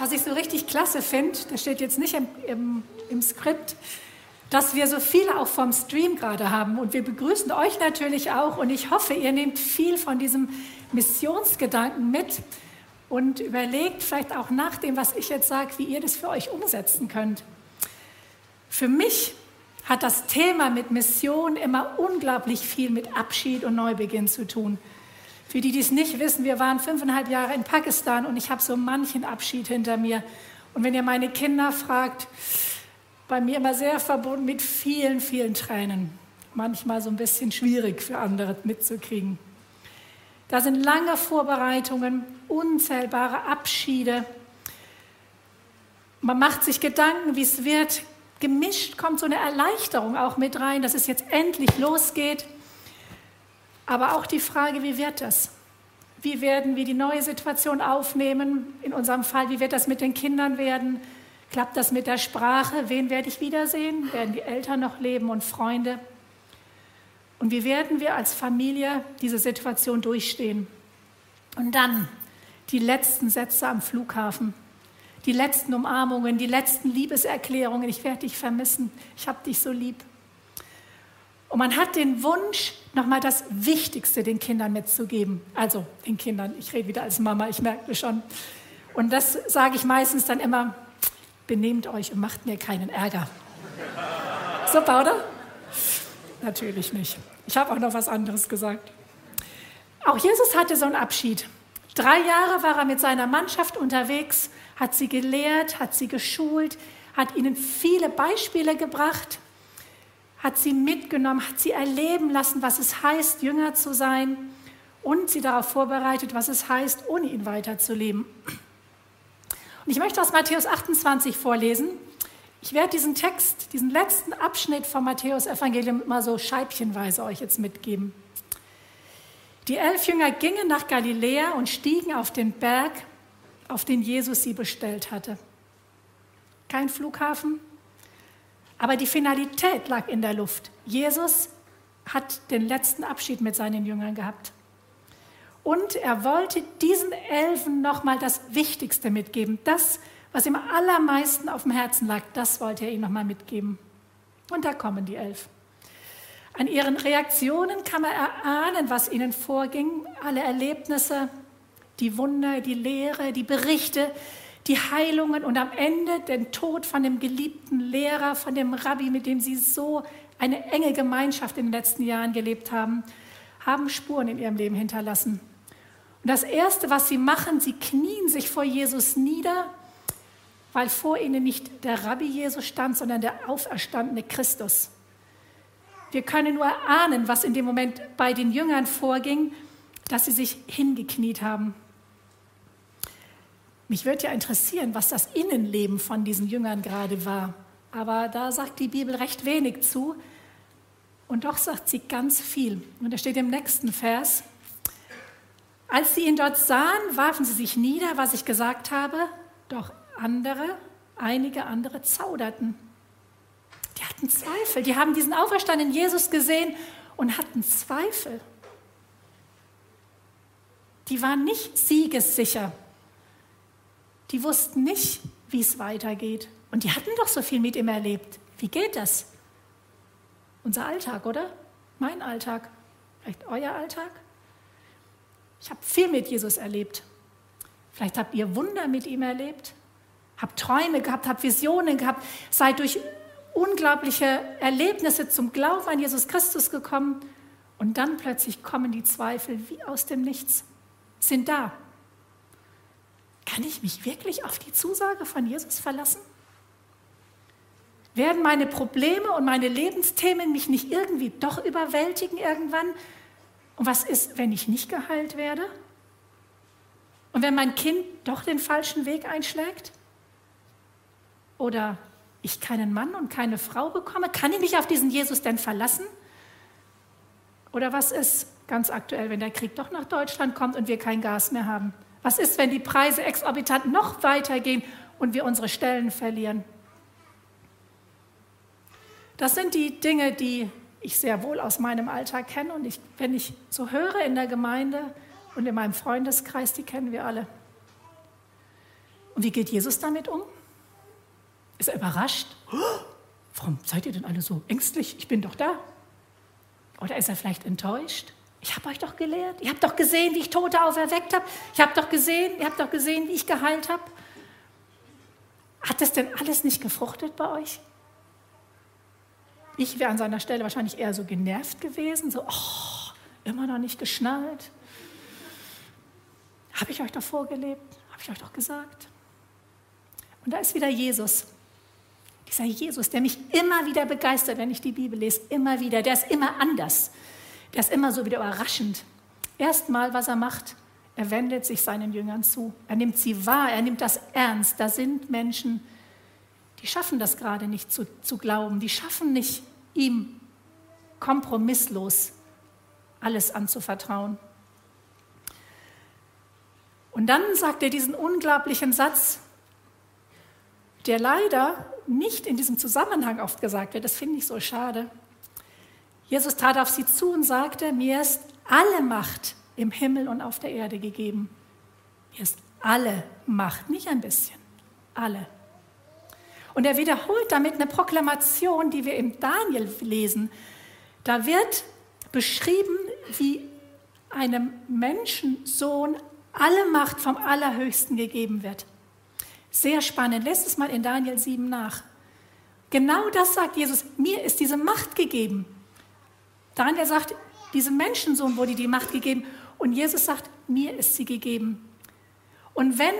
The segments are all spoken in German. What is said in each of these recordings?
was ich so richtig klasse finde, das steht jetzt nicht im, im, im Skript, dass wir so viele auch vom Stream gerade haben. Und wir begrüßen euch natürlich auch. Und ich hoffe, ihr nehmt viel von diesem Missionsgedanken mit und überlegt vielleicht auch nach dem, was ich jetzt sage, wie ihr das für euch umsetzen könnt. Für mich hat das Thema mit Mission immer unglaublich viel mit Abschied und Neubeginn zu tun. Für die, die es nicht wissen, wir waren fünfeinhalb Jahre in Pakistan und ich habe so manchen Abschied hinter mir. Und wenn ihr meine Kinder fragt, bei mir immer sehr verbunden mit vielen, vielen Tränen. Manchmal so ein bisschen schwierig für andere mitzukriegen. Da sind lange Vorbereitungen, unzählbare Abschiede. Man macht sich Gedanken, wie es wird. Gemischt kommt so eine Erleichterung auch mit rein, dass es jetzt endlich losgeht. Aber auch die Frage, wie wird das? Wie werden wir die neue Situation aufnehmen? In unserem Fall, wie wird das mit den Kindern werden? Klappt das mit der Sprache? Wen werde ich wiedersehen? Werden die Eltern noch leben und Freunde? Und wie werden wir als Familie diese Situation durchstehen? Und dann die letzten Sätze am Flughafen, die letzten Umarmungen, die letzten Liebeserklärungen. Ich werde dich vermissen. Ich habe dich so lieb. Und man hat den Wunsch, nochmal das Wichtigste den Kindern mitzugeben. Also den Kindern, ich rede wieder als Mama, ich merke schon. Und das sage ich meistens dann immer, benehmt euch und macht mir keinen Ärger. Super, oder? Natürlich nicht. Ich habe auch noch was anderes gesagt. Auch Jesus hatte so einen Abschied. Drei Jahre war er mit seiner Mannschaft unterwegs, hat sie gelehrt, hat sie geschult, hat ihnen viele Beispiele gebracht hat sie mitgenommen, hat sie erleben lassen, was es heißt, Jünger zu sein und sie darauf vorbereitet, was es heißt, ohne ihn weiterzuleben. Und ich möchte aus Matthäus 28 vorlesen. Ich werde diesen Text, diesen letzten Abschnitt vom Matthäus-Evangelium mal so scheibchenweise euch jetzt mitgeben. Die elf Jünger gingen nach Galiläa und stiegen auf den Berg, auf den Jesus sie bestellt hatte. Kein Flughafen, aber die Finalität lag in der Luft. Jesus hat den letzten Abschied mit seinen Jüngern gehabt. Und er wollte diesen Elfen nochmal das Wichtigste mitgeben. Das, was ihm allermeisten auf dem Herzen lag, das wollte er ihnen nochmal mitgeben. Und da kommen die elf. An ihren Reaktionen kann man erahnen, was ihnen vorging. Alle Erlebnisse, die Wunder, die Lehre, die Berichte, die Heilungen und am Ende den Tod von dem geliebten Lehrer, von dem Rabbi, mit dem sie so eine enge Gemeinschaft in den letzten Jahren gelebt haben, haben Spuren in ihrem Leben hinterlassen. Und das Erste, was sie machen, sie knien sich vor Jesus nieder, weil vor ihnen nicht der Rabbi Jesus stand, sondern der auferstandene Christus. Wir können nur erahnen, was in dem Moment bei den Jüngern vorging, dass sie sich hingekniet haben. Mich würde ja interessieren, was das Innenleben von diesen Jüngern gerade war. Aber da sagt die Bibel recht wenig zu. Und doch sagt sie ganz viel. Und da steht im nächsten Vers, als sie ihn dort sahen, warfen sie sich nieder, was ich gesagt habe, doch andere, einige andere zauderten. Die hatten Zweifel. Die haben diesen auferstandenen Jesus gesehen und hatten Zweifel. Die waren nicht siegessicher die wussten nicht, wie es weitergeht. Und die hatten doch so viel mit ihm erlebt. Wie geht das? Unser Alltag, oder? Mein Alltag. Vielleicht euer Alltag? Ich habe viel mit Jesus erlebt. Vielleicht habt ihr Wunder mit ihm erlebt, habt Träume gehabt, habt Visionen gehabt, seid durch unglaubliche Erlebnisse zum Glauben an Jesus Christus gekommen und dann plötzlich kommen die Zweifel wie aus dem Nichts, sind da kann ich mich wirklich auf die Zusage von Jesus verlassen? Werden meine Probleme und meine Lebensthemen mich nicht irgendwie doch überwältigen irgendwann? Und was ist, wenn ich nicht geheilt werde? Und wenn mein Kind doch den falschen Weg einschlägt? Oder ich keinen Mann und keine Frau bekomme? Kann ich mich auf diesen Jesus denn verlassen? Oder was ist ganz aktuell, wenn der Krieg doch nach Deutschland kommt und wir kein Gas mehr haben? Was ist, wenn die Preise exorbitant noch weitergehen und wir unsere Stellen verlieren? Das sind die Dinge, die ich sehr wohl aus meinem Alltag kenne und ich, wenn ich so höre in der Gemeinde und in meinem Freundeskreis, die kennen wir alle. Und wie geht Jesus damit um? Ist er überrascht? Warum seid ihr denn alle so ängstlich? Ich bin doch da. Oder ist er vielleicht enttäuscht? Ich habe euch doch gelehrt. Ihr habt doch gesehen, wie ich Tote auferweckt habe. Ich habe doch gesehen, ihr habt doch gesehen, wie ich geheilt habe. Hat das denn alles nicht gefruchtet bei euch? Ich wäre an seiner Stelle wahrscheinlich eher so genervt gewesen, so, oh, immer noch nicht geschnallt. Habe ich euch doch vorgelebt? Habe ich euch doch gesagt? Und da ist wieder Jesus. Dieser Jesus, der mich immer wieder begeistert, wenn ich die Bibel lese, immer wieder. Der ist immer anders. Der ist immer so wieder überraschend. Erstmal, was er macht, er wendet sich seinen Jüngern zu. Er nimmt sie wahr, er nimmt das ernst. Da sind Menschen, die schaffen das gerade nicht zu, zu glauben. Die schaffen nicht, ihm kompromisslos alles anzuvertrauen. Und dann sagt er diesen unglaublichen Satz, der leider nicht in diesem Zusammenhang oft gesagt wird. Das finde ich so schade. Jesus trat auf sie zu und sagte, mir ist alle Macht im Himmel und auf der Erde gegeben. Mir ist alle Macht, nicht ein bisschen, alle. Und er wiederholt damit eine Proklamation, die wir im Daniel lesen. Da wird beschrieben, wie einem Menschensohn alle Macht vom Allerhöchsten gegeben wird. Sehr spannend. Lässt es mal in Daniel 7 nach. Genau das sagt Jesus. Mir ist diese Macht gegeben. Daniel sagt, diesem Menschensohn wurde die Macht gegeben. Und Jesus sagt, mir ist sie gegeben. Und wenn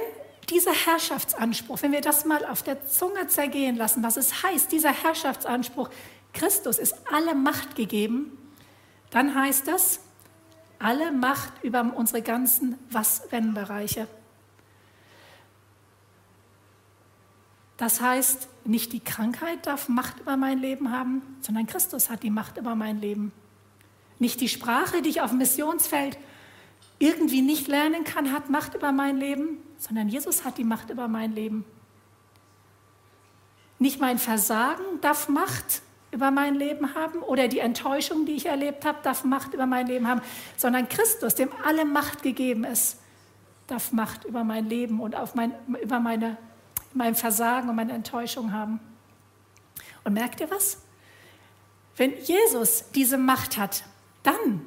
dieser Herrschaftsanspruch, wenn wir das mal auf der Zunge zergehen lassen, was es heißt, dieser Herrschaftsanspruch, Christus ist alle Macht gegeben, dann heißt das, alle Macht über unsere ganzen Was-Wenn-Bereiche. Das heißt, nicht die Krankheit darf Macht über mein Leben haben, sondern Christus hat die Macht über mein Leben. Nicht die Sprache, die ich auf dem Missionsfeld irgendwie nicht lernen kann, hat Macht über mein Leben, sondern Jesus hat die Macht über mein Leben. Nicht mein Versagen darf Macht über mein Leben haben oder die Enttäuschung, die ich erlebt habe, darf Macht über mein Leben haben, sondern Christus, dem alle Macht gegeben ist, darf Macht über mein Leben und auf mein, über meine, mein Versagen und meine Enttäuschung haben. Und merkt ihr was? Wenn Jesus diese Macht hat, dann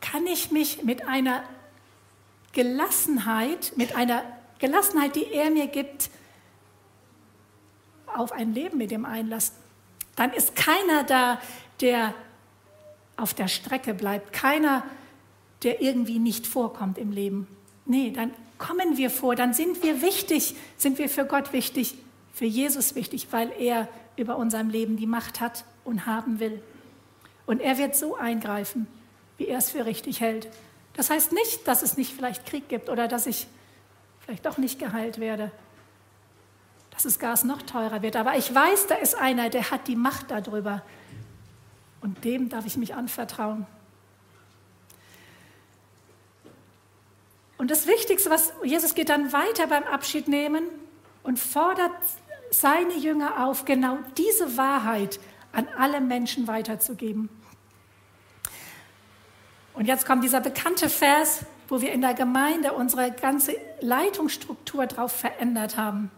kann ich mich mit einer Gelassenheit, mit einer Gelassenheit, die er mir gibt, auf ein Leben mit ihm einlassen. Dann ist keiner da, der auf der Strecke bleibt, keiner, der irgendwie nicht vorkommt im Leben. Nee, dann kommen wir vor, dann sind wir wichtig, sind wir für Gott wichtig, für Jesus wichtig, weil er über unserem Leben die Macht hat und haben will. Und er wird so eingreifen wie er es für richtig hält. Das heißt nicht, dass es nicht vielleicht Krieg gibt oder dass ich vielleicht doch nicht geheilt werde, dass das Gas noch teurer wird. Aber ich weiß, da ist einer, der hat die Macht darüber. Und dem darf ich mich anvertrauen. Und das Wichtigste, was Jesus geht dann weiter beim Abschied nehmen und fordert seine Jünger auf, genau diese Wahrheit an alle Menschen weiterzugeben. Und jetzt kommt dieser bekannte Vers, wo wir in der Gemeinde unsere ganze Leitungsstruktur darauf verändert haben.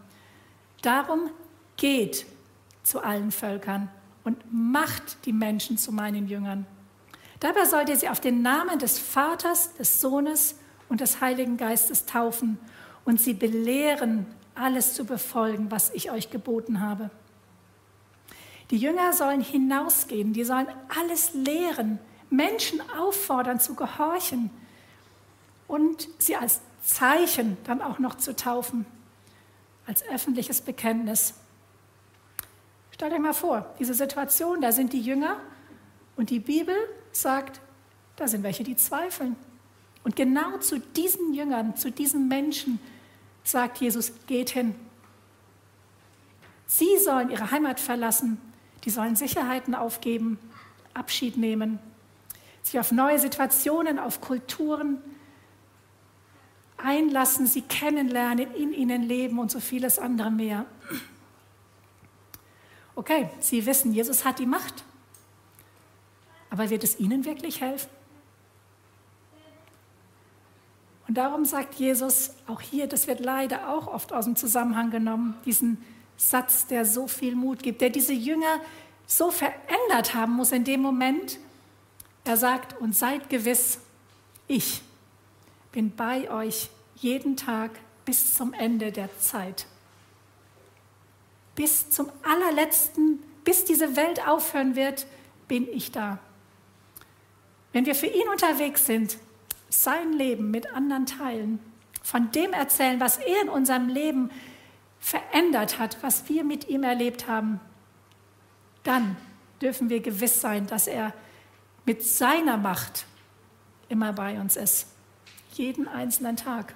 Darum geht zu allen Völkern und macht die Menschen zu meinen Jüngern. Dabei sollt ihr sie auf den Namen des Vaters, des Sohnes und des Heiligen Geistes taufen und sie belehren, alles zu befolgen, was ich euch geboten habe. Die Jünger sollen hinausgehen, die sollen alles lehren, Menschen auffordern zu gehorchen und sie als Zeichen dann auch noch zu taufen, als öffentliches Bekenntnis. Stellt euch mal vor, diese Situation, da sind die Jünger und die Bibel sagt, da sind welche, die zweifeln. Und genau zu diesen Jüngern, zu diesen Menschen sagt Jesus, geht hin. Sie sollen ihre Heimat verlassen, die sollen Sicherheiten aufgeben, Abschied nehmen sich auf neue Situationen, auf Kulturen einlassen, sie kennenlernen, in ihnen leben und so vieles andere mehr. Okay, Sie wissen, Jesus hat die Macht, aber wird es Ihnen wirklich helfen? Und darum sagt Jesus, auch hier, das wird leider auch oft aus dem Zusammenhang genommen, diesen Satz, der so viel Mut gibt, der diese Jünger so verändert haben muss in dem Moment. Er sagt, und seid gewiss, ich bin bei euch jeden Tag bis zum Ende der Zeit. Bis zum allerletzten, bis diese Welt aufhören wird, bin ich da. Wenn wir für ihn unterwegs sind, sein Leben mit anderen teilen, von dem erzählen, was er in unserem Leben verändert hat, was wir mit ihm erlebt haben, dann dürfen wir gewiss sein, dass er mit seiner Macht immer bei uns ist. Jeden einzelnen Tag.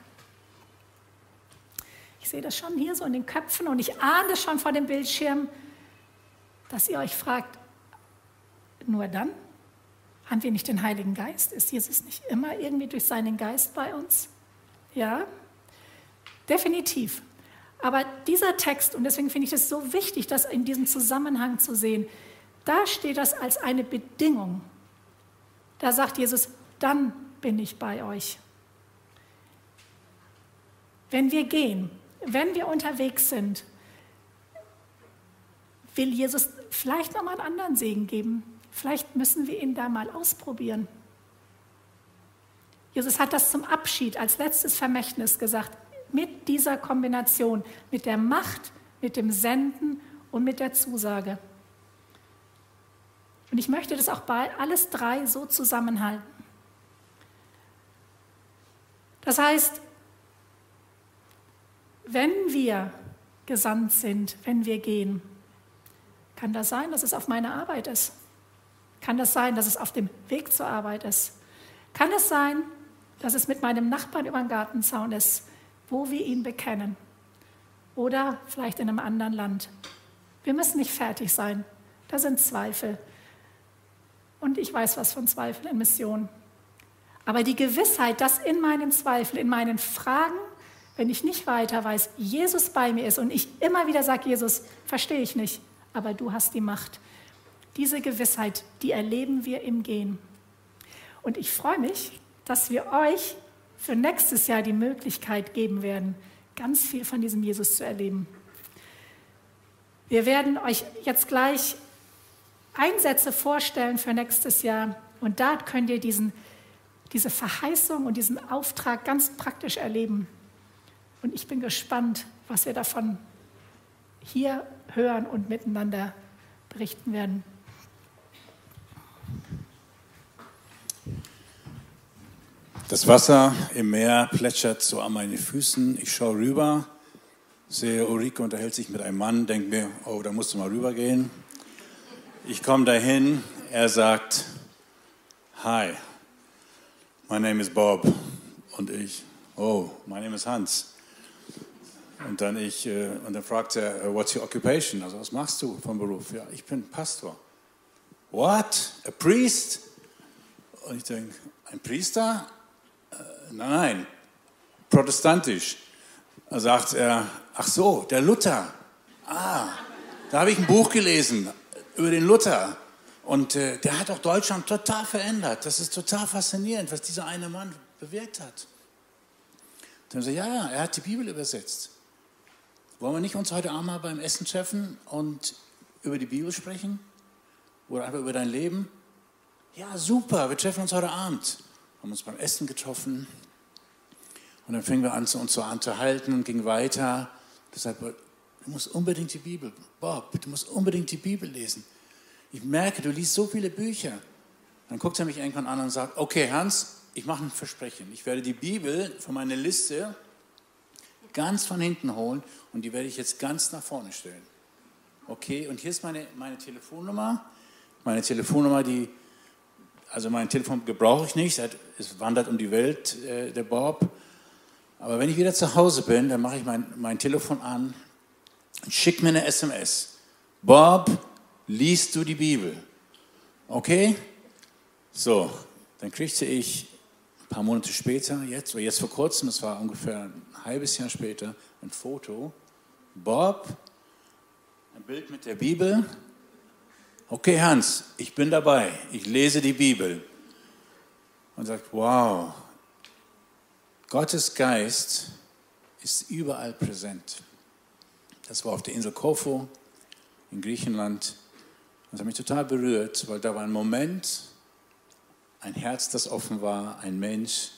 Ich sehe das schon hier so in den Köpfen und ich ahne schon vor dem Bildschirm, dass ihr euch fragt, nur dann? Haben wir nicht den Heiligen Geist? Ist Jesus nicht immer irgendwie durch seinen Geist bei uns? Ja, definitiv. Aber dieser Text, und deswegen finde ich es so wichtig, das in diesem Zusammenhang zu sehen, da steht das als eine Bedingung. Da sagt Jesus, dann bin ich bei euch. Wenn wir gehen, wenn wir unterwegs sind, will Jesus vielleicht nochmal einen anderen Segen geben. Vielleicht müssen wir ihn da mal ausprobieren. Jesus hat das zum Abschied als letztes Vermächtnis gesagt, mit dieser Kombination, mit der Macht, mit dem Senden und mit der Zusage. Und ich möchte das auch bei alles drei so zusammenhalten. Das heißt, wenn wir gesandt sind, wenn wir gehen, kann das sein, dass es auf meiner Arbeit ist. Kann das sein, dass es auf dem Weg zur Arbeit ist? Kann es sein, dass es mit meinem Nachbarn über den Gartenzaun ist, wo wir ihn bekennen? Oder vielleicht in einem anderen Land? Wir müssen nicht fertig sein. Da sind Zweifel. Und ich weiß was von Zweifeln in Mission. Aber die Gewissheit, dass in meinen Zweifeln, in meinen Fragen, wenn ich nicht weiter weiß, Jesus bei mir ist und ich immer wieder sage, Jesus, verstehe ich nicht, aber du hast die Macht. Diese Gewissheit, die erleben wir im Gehen. Und ich freue mich, dass wir euch für nächstes Jahr die Möglichkeit geben werden, ganz viel von diesem Jesus zu erleben. Wir werden euch jetzt gleich Einsätze vorstellen für nächstes Jahr und da könnt ihr diesen, diese Verheißung und diesen Auftrag ganz praktisch erleben. Und ich bin gespannt, was wir davon hier hören und miteinander berichten werden. Das Wasser im Meer plätschert so an meine Füßen. Ich schaue rüber, sehe Ulrike unterhält sich mit einem Mann, denke mir, oh, da musst du mal rübergehen. Ich komme dahin, er sagt, Hi, my name is Bob. Und ich, oh, my name is Hans. Und dann, ich, äh, und dann fragt er, what's your occupation? Also, was machst du vom Beruf? Ja, ich bin Pastor. What? A priest? Und ich denke, ein Priester? Nein, nein, protestantisch. Da sagt er, ach so, der Luther. Ah, da habe ich ein Buch gelesen über den Luther. Und äh, der hat auch Deutschland total verändert. Das ist total faszinierend, was dieser eine Mann bewirkt hat. Dann sagt er, ja, ja, er hat die Bibel übersetzt. Wollen wir nicht uns heute Abend mal beim Essen treffen und über die Bibel sprechen? Oder einfach über dein Leben? Ja, super, wir treffen uns heute Abend. Haben uns beim Essen getroffen, und dann fingen wir an, uns zu unterhalten und ging weiter. Deshalb, du musst unbedingt die Bibel, Bob, du musst unbedingt die Bibel lesen. Ich merke, du liest so viele Bücher. Dann guckt er mich irgendwann an und sagt, okay, Hans, ich mache ein Versprechen. Ich werde die Bibel von meiner Liste ganz von hinten holen und die werde ich jetzt ganz nach vorne stellen. Okay, und hier ist meine, meine Telefonnummer. Meine Telefonnummer, die, also mein Telefon gebrauche ich nicht, es wandert um die Welt, äh, der Bob. Aber wenn ich wieder zu Hause bin, dann mache ich mein, mein Telefon an und schicke mir eine SMS. Bob, liest du die Bibel? Okay? So, dann kriegte ich ein paar Monate später, jetzt, oder jetzt vor kurzem, das war ungefähr ein halbes Jahr später, ein Foto. Bob, ein Bild mit der Bibel. Okay, Hans, ich bin dabei. Ich lese die Bibel. Und sagt, wow, Gottes Geist ist überall präsent. Das war auf der Insel Korfu in Griechenland. Das hat mich total berührt, weil da war ein Moment, ein Herz, das offen war, ein Mensch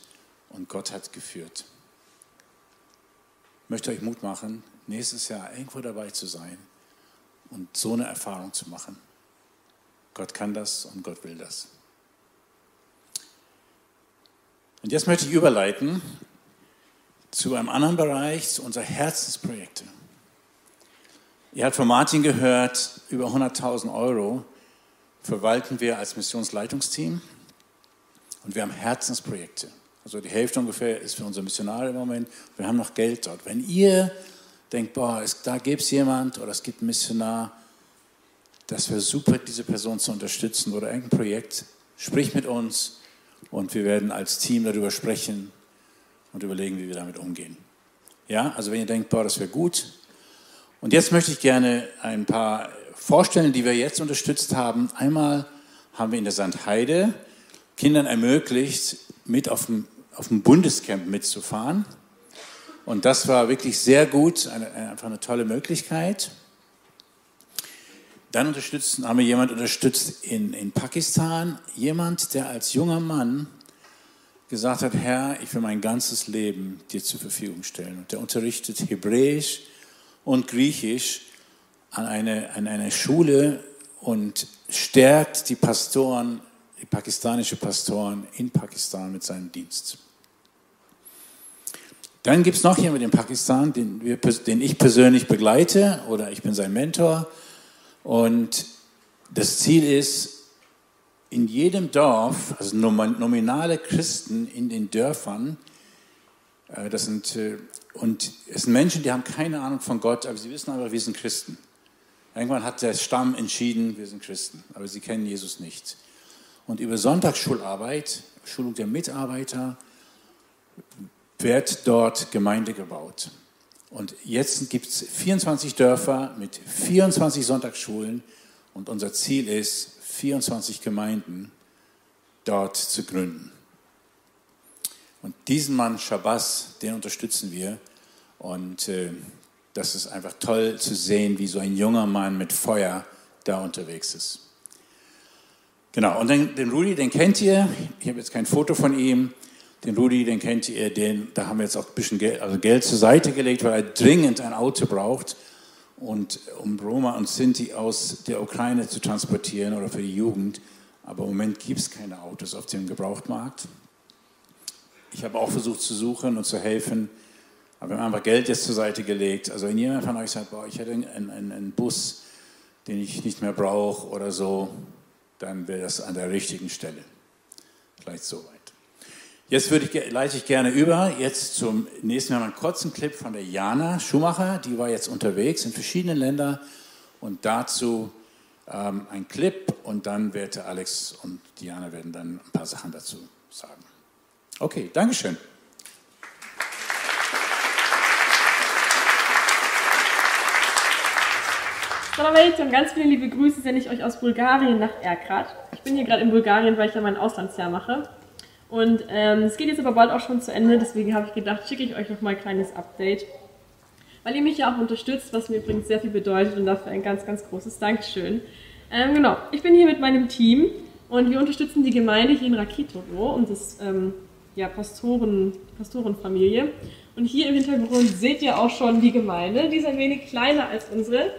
und Gott hat geführt. Ich möchte euch Mut machen, nächstes Jahr irgendwo dabei zu sein und so eine Erfahrung zu machen. Gott kann das und Gott will das. Und jetzt möchte ich überleiten zu einem anderen Bereich, zu unseren Herzensprojekten. Ihr habt von Martin gehört, über 100.000 Euro verwalten wir als Missionsleitungsteam und wir haben Herzensprojekte. Also die Hälfte ungefähr ist für unsere Missionare im Moment. Wir haben noch Geld dort. Wenn ihr denkt, boah, da gibt es jemand oder es gibt einen Missionar, das wäre super, diese Person zu unterstützen oder irgendein Projekt, sprich mit uns und wir werden als Team darüber sprechen und überlegen, wie wir damit umgehen. Ja, also wenn ihr denkt, boah, das wäre gut. Und jetzt möchte ich gerne ein paar vorstellen, die wir jetzt unterstützt haben. Einmal haben wir in der Sandheide Kindern ermöglicht, mit auf dem, auf dem Bundescamp mitzufahren. Und das war wirklich sehr gut, eine, einfach eine tolle Möglichkeit. Dann unterstützen, haben wir jemanden unterstützt in, in Pakistan, jemand, der als junger Mann gesagt hat, Herr, ich will mein ganzes Leben dir zur Verfügung stellen. Und der unterrichtet Hebräisch und Griechisch an, eine, an einer Schule und stärkt die Pastoren, die pakistanische Pastoren in Pakistan mit seinem Dienst. Dann gibt es noch jemanden in Pakistan, den, wir, den ich persönlich begleite oder ich bin sein Mentor. Und das Ziel ist, in jedem Dorf, also nominale Christen in den Dörfern, äh, das sind, äh, und es sind Menschen, die haben keine Ahnung von Gott, aber sie wissen aber, wir sind Christen. Irgendwann hat der Stamm entschieden, wir sind Christen, aber sie kennen Jesus nicht. Und über Sonntagsschularbeit, Schulung der Mitarbeiter, wird dort Gemeinde gebaut. Und jetzt gibt es 24 Dörfer mit 24 Sonntagsschulen und unser Ziel ist, 24 Gemeinden dort zu gründen. Und diesen Mann Shabazz, den unterstützen wir. Und äh, das ist einfach toll zu sehen, wie so ein junger Mann mit Feuer da unterwegs ist. Genau, und den, den Rudi, den kennt ihr. Ich habe jetzt kein Foto von ihm. Den Rudi, den kennt ihr, den, da haben wir jetzt auch ein bisschen Geld, also Geld zur Seite gelegt, weil er dringend ein Auto braucht. Und um Roma und Sinti aus der Ukraine zu transportieren oder für die Jugend. Aber im Moment gibt es keine Autos auf dem Gebrauchtmarkt. Ich habe auch versucht zu suchen und zu helfen, aber wir haben einfach Geld jetzt zur Seite gelegt. Also wenn jemand von euch sagt, boah, ich hätte einen, einen, einen Bus, den ich nicht mehr brauche oder so, dann wäre das an der richtigen Stelle. Vielleicht so. Jetzt würde ich, leite ich gerne über, jetzt zum nächsten Mal einen kurzen Clip von der Jana Schumacher, die war jetzt unterwegs in verschiedenen Ländern und dazu ähm, ein Clip und dann werden Alex und Diana werden dann ein paar Sachen dazu sagen. Okay, Dankeschön. Salam alaikum, ganz viele liebe Grüße sende ich euch aus Bulgarien nach Erkrat. Ich bin hier gerade in Bulgarien, weil ich ja mein Auslandsjahr mache. Und ähm, es geht jetzt aber bald auch schon zu Ende, deswegen habe ich gedacht, schicke ich euch noch mal ein kleines Update. Weil ihr mich ja auch unterstützt, was mir übrigens sehr viel bedeutet und dafür ein ganz, ganz großes Dankeschön. Ähm, genau, ich bin hier mit meinem Team und wir unterstützen die Gemeinde hier in Rakitovo und das ähm, ja, Pastoren, Pastorenfamilie. Und hier im Hintergrund seht ihr auch schon die Gemeinde, die ist ein wenig kleiner als unsere.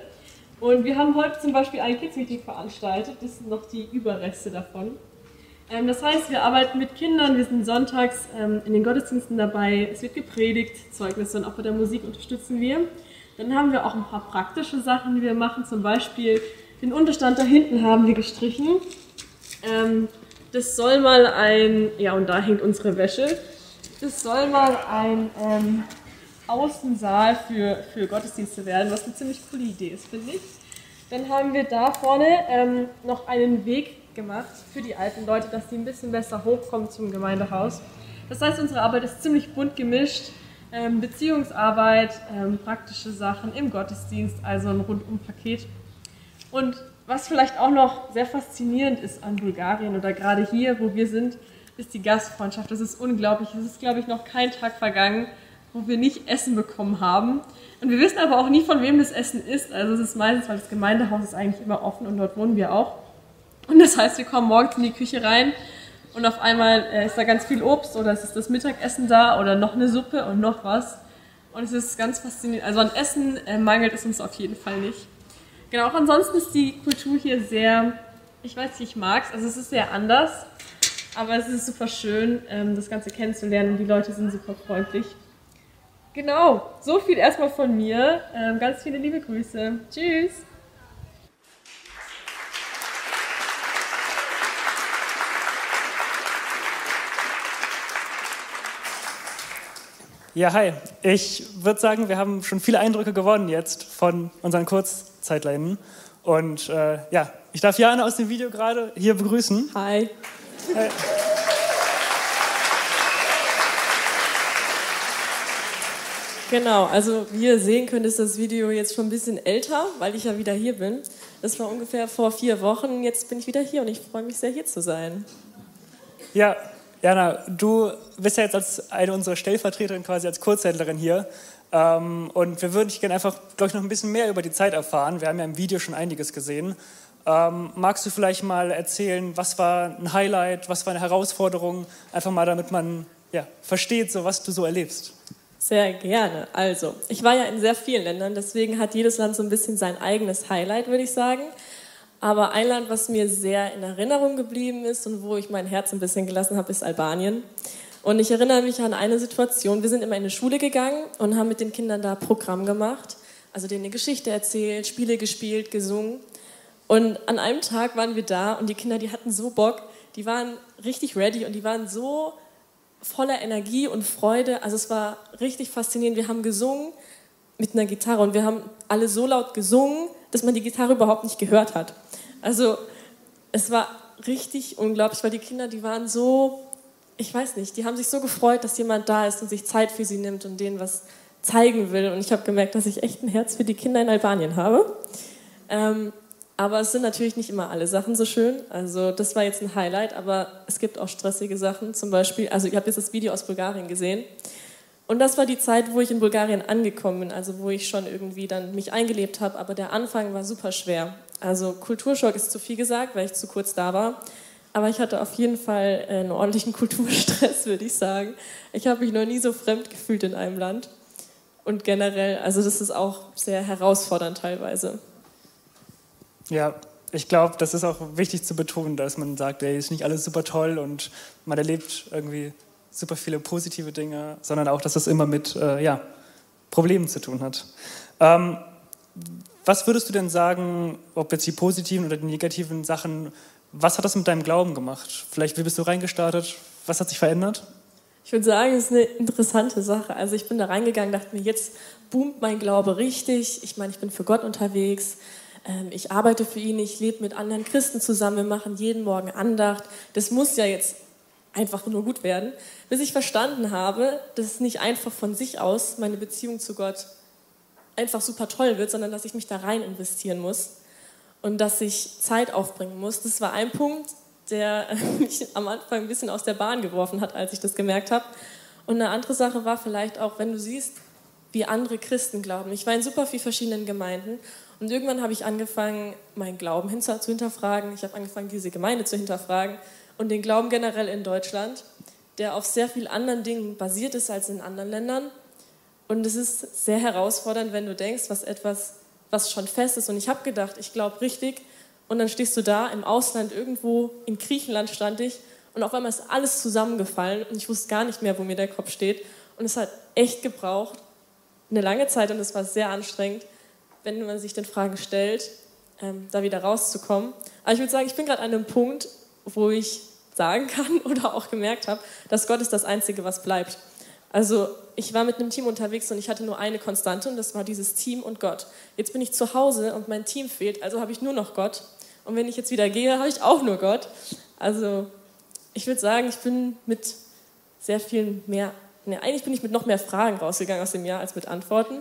Und wir haben heute zum Beispiel ein Kids-Meeting veranstaltet, das sind noch die Überreste davon. Ähm, das heißt, wir arbeiten mit Kindern, wir sind sonntags ähm, in den Gottesdiensten dabei, es wird gepredigt, Zeugnisse und auch bei der Musik unterstützen wir. Dann haben wir auch ein paar praktische Sachen, die wir machen, zum Beispiel den Unterstand da hinten haben wir gestrichen. Ähm, das soll mal ein, ja und da hängt unsere Wäsche, das soll mal ein ähm, Außensaal für, für Gottesdienste werden, was eine ziemlich coole Idee ist, finde ich. Dann haben wir da vorne ähm, noch einen Weg gemacht für die alten Leute, dass sie ein bisschen besser hochkommen zum Gemeindehaus. Das heißt, unsere Arbeit ist ziemlich bunt gemischt. Ähm, Beziehungsarbeit, ähm, praktische Sachen im Gottesdienst, also ein Rundum-Paket. Und was vielleicht auch noch sehr faszinierend ist an Bulgarien oder gerade hier, wo wir sind, ist die Gastfreundschaft. Das ist unglaublich. Es ist, glaube ich, noch kein Tag vergangen, wo wir nicht Essen bekommen haben. Und wir wissen aber auch nie, von wem das Essen ist. Also es ist meistens, weil das Gemeindehaus ist eigentlich immer offen und dort wohnen wir auch. Und das heißt, wir kommen morgens in die Küche rein und auf einmal äh, ist da ganz viel Obst oder es ist das Mittagessen da oder noch eine Suppe und noch was. Und es ist ganz faszinierend. Also an Essen äh, mangelt es uns auf jeden Fall nicht. Genau, auch ansonsten ist die Kultur hier sehr, ich weiß nicht, ich mag es. Also es ist sehr anders, aber es ist super schön, ähm, das Ganze kennenzulernen und die Leute sind super freundlich. Genau, so viel erstmal von mir. Ähm, ganz viele liebe Grüße. Tschüss. Ja, hi. Ich würde sagen, wir haben schon viele Eindrücke gewonnen jetzt von unseren Kurzzeitleinen. Und äh, ja, ich darf Jana aus dem Video gerade hier begrüßen. Hi. hi. Genau, also wie ihr sehen könnt, ist das Video jetzt schon ein bisschen älter, weil ich ja wieder hier bin. Das war ungefähr vor vier Wochen. Jetzt bin ich wieder hier und ich freue mich sehr, hier zu sein. Ja, Jana, du bist ja jetzt als eine unserer Stellvertreterinnen quasi als Kurzhändlerin hier. Ähm, und wir würden dich gerne einfach, glaube ich, noch ein bisschen mehr über die Zeit erfahren. Wir haben ja im Video schon einiges gesehen. Ähm, magst du vielleicht mal erzählen, was war ein Highlight, was war eine Herausforderung? Einfach mal, damit man ja, versteht, so, was du so erlebst. Sehr gerne. Also, ich war ja in sehr vielen Ländern, deswegen hat jedes Land so ein bisschen sein eigenes Highlight, würde ich sagen. Aber ein Land, was mir sehr in Erinnerung geblieben ist und wo ich mein Herz ein bisschen gelassen habe, ist Albanien. Und ich erinnere mich an eine Situation. Wir sind immer in eine Schule gegangen und haben mit den Kindern da Programm gemacht. Also denen eine Geschichte erzählt, Spiele gespielt, gesungen. Und an einem Tag waren wir da und die Kinder, die hatten so Bock, die waren richtig ready und die waren so voller Energie und Freude. Also es war richtig faszinierend. Wir haben gesungen mit einer Gitarre und wir haben alle so laut gesungen, dass man die Gitarre überhaupt nicht gehört hat. Also es war richtig unglaublich, weil die Kinder, die waren so, ich weiß nicht, die haben sich so gefreut, dass jemand da ist und sich Zeit für sie nimmt und denen was zeigen will. Und ich habe gemerkt, dass ich echt ein Herz für die Kinder in Albanien habe. Ähm, aber es sind natürlich nicht immer alle Sachen so schön. Also das war jetzt ein Highlight, aber es gibt auch stressige Sachen. Zum Beispiel, also ihr habt jetzt das Video aus Bulgarien gesehen. Und das war die Zeit, wo ich in Bulgarien angekommen bin, also wo ich schon irgendwie dann mich eingelebt habe, aber der Anfang war super schwer. Also Kulturschock ist zu viel gesagt, weil ich zu kurz da war. Aber ich hatte auf jeden Fall einen ordentlichen Kulturstress, würde ich sagen. Ich habe mich noch nie so fremd gefühlt in einem Land. Und generell, also das ist auch sehr herausfordernd teilweise. Ja, ich glaube, das ist auch wichtig zu betonen, dass man sagt, ey, ist nicht alles super toll und man erlebt irgendwie super viele positive Dinge, sondern auch, dass das immer mit äh, ja, Problemen zu tun hat. Ähm, was würdest du denn sagen, ob jetzt die positiven oder die negativen Sachen, was hat das mit deinem Glauben gemacht? Vielleicht, wie bist du reingestartet? Was hat sich verändert? Ich würde sagen, es ist eine interessante Sache. Also ich bin da reingegangen, dachte mir, jetzt boomt mein Glaube richtig. Ich meine, ich bin für Gott unterwegs. Ähm, ich arbeite für ihn, ich lebe mit anderen Christen zusammen, wir machen jeden Morgen Andacht. Das muss ja jetzt einfach nur gut werden, bis ich verstanden habe, dass es nicht einfach von sich aus meine Beziehung zu Gott einfach super toll wird, sondern dass ich mich da rein investieren muss und dass ich Zeit aufbringen muss. Das war ein Punkt, der mich am Anfang ein bisschen aus der Bahn geworfen hat, als ich das gemerkt habe. Und eine andere Sache war vielleicht auch, wenn du siehst, wie andere Christen glauben. Ich war in super vielen verschiedenen Gemeinden und irgendwann habe ich angefangen, meinen Glauben zu hinterfragen. Ich habe angefangen, diese Gemeinde zu hinterfragen und den Glauben generell in Deutschland, der auf sehr vielen anderen Dingen basiert ist als in anderen Ländern. Und es ist sehr herausfordernd, wenn du denkst, was etwas, was schon fest ist. Und ich habe gedacht, ich glaube richtig. Und dann stehst du da im Ausland, irgendwo in Griechenland stand ich. Und auf einmal ist alles zusammengefallen und ich wusste gar nicht mehr, wo mir der Kopf steht. Und es hat echt gebraucht, eine lange Zeit und es war sehr anstrengend, wenn man sich den Fragen stellt, ähm, da wieder rauszukommen. Aber ich würde sagen, ich bin gerade an einem Punkt, wo ich sagen kann oder auch gemerkt habe, dass Gott ist das Einzige, was bleibt. Also ich war mit einem Team unterwegs und ich hatte nur eine Konstante und das war dieses Team und Gott. Jetzt bin ich zu Hause und mein Team fehlt, also habe ich nur noch Gott. Und wenn ich jetzt wieder gehe, habe ich auch nur Gott. Also ich würde sagen, ich bin mit sehr viel mehr, ne, eigentlich bin ich mit noch mehr Fragen rausgegangen aus dem Jahr als mit Antworten.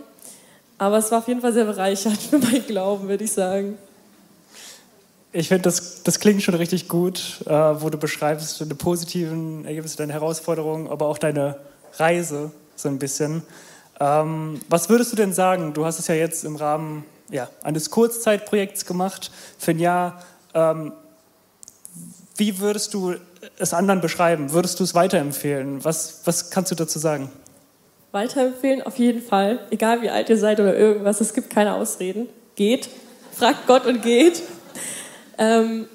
Aber es war auf jeden Fall sehr bereichernd für meinen Glauben, würde ich sagen. Ich finde, das, das klingt schon richtig gut, äh, wo du beschreibst deine positiven Ergebnisse, deine Herausforderungen, aber auch deine Reise so ein bisschen. Ähm, was würdest du denn sagen? Du hast es ja jetzt im Rahmen ja, eines Kurzzeitprojekts gemacht für ein Jahr. Ähm, wie würdest du es anderen beschreiben? Würdest du es weiterempfehlen? Was, was kannst du dazu sagen? Weiterempfehlen auf jeden Fall. Egal wie alt ihr seid oder irgendwas, es gibt keine Ausreden. Geht. Fragt Gott und geht. Ähm,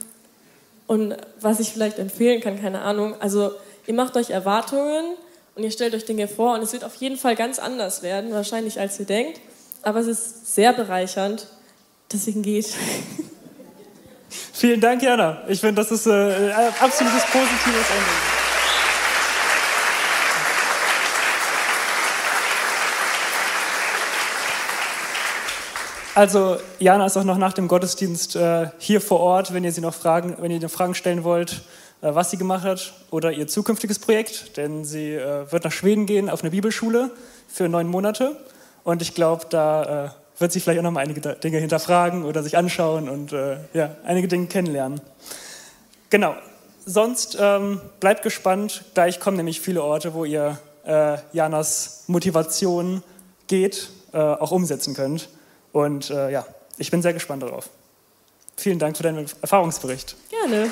und was ich vielleicht empfehlen kann, keine Ahnung, also ihr macht euch Erwartungen und ihr stellt euch Dinge vor und es wird auf jeden Fall ganz anders werden, wahrscheinlich als ihr denkt, aber es ist sehr bereichernd, deswegen geht. Vielen Dank, Jana. Ich finde, das ist äh, ein absolutes positives Ende. Also Jana ist auch noch nach dem Gottesdienst äh, hier vor Ort, wenn ihr sie noch Fragen, wenn ihr noch Fragen stellen wollt, äh, was sie gemacht hat oder ihr zukünftiges Projekt, denn sie äh, wird nach Schweden gehen auf eine Bibelschule für neun Monate und ich glaube, da äh, wird sie vielleicht auch noch mal einige Dinge hinterfragen oder sich anschauen und äh, ja, einige Dinge kennenlernen. Genau. Sonst ähm, bleibt gespannt, gleich kommen nämlich viele Orte, wo ihr äh, Janas Motivation geht, auch umsetzen könnt. Und äh, ja, ich bin sehr gespannt darauf. Vielen Dank für deinen Erfahrungsbericht. Gerne.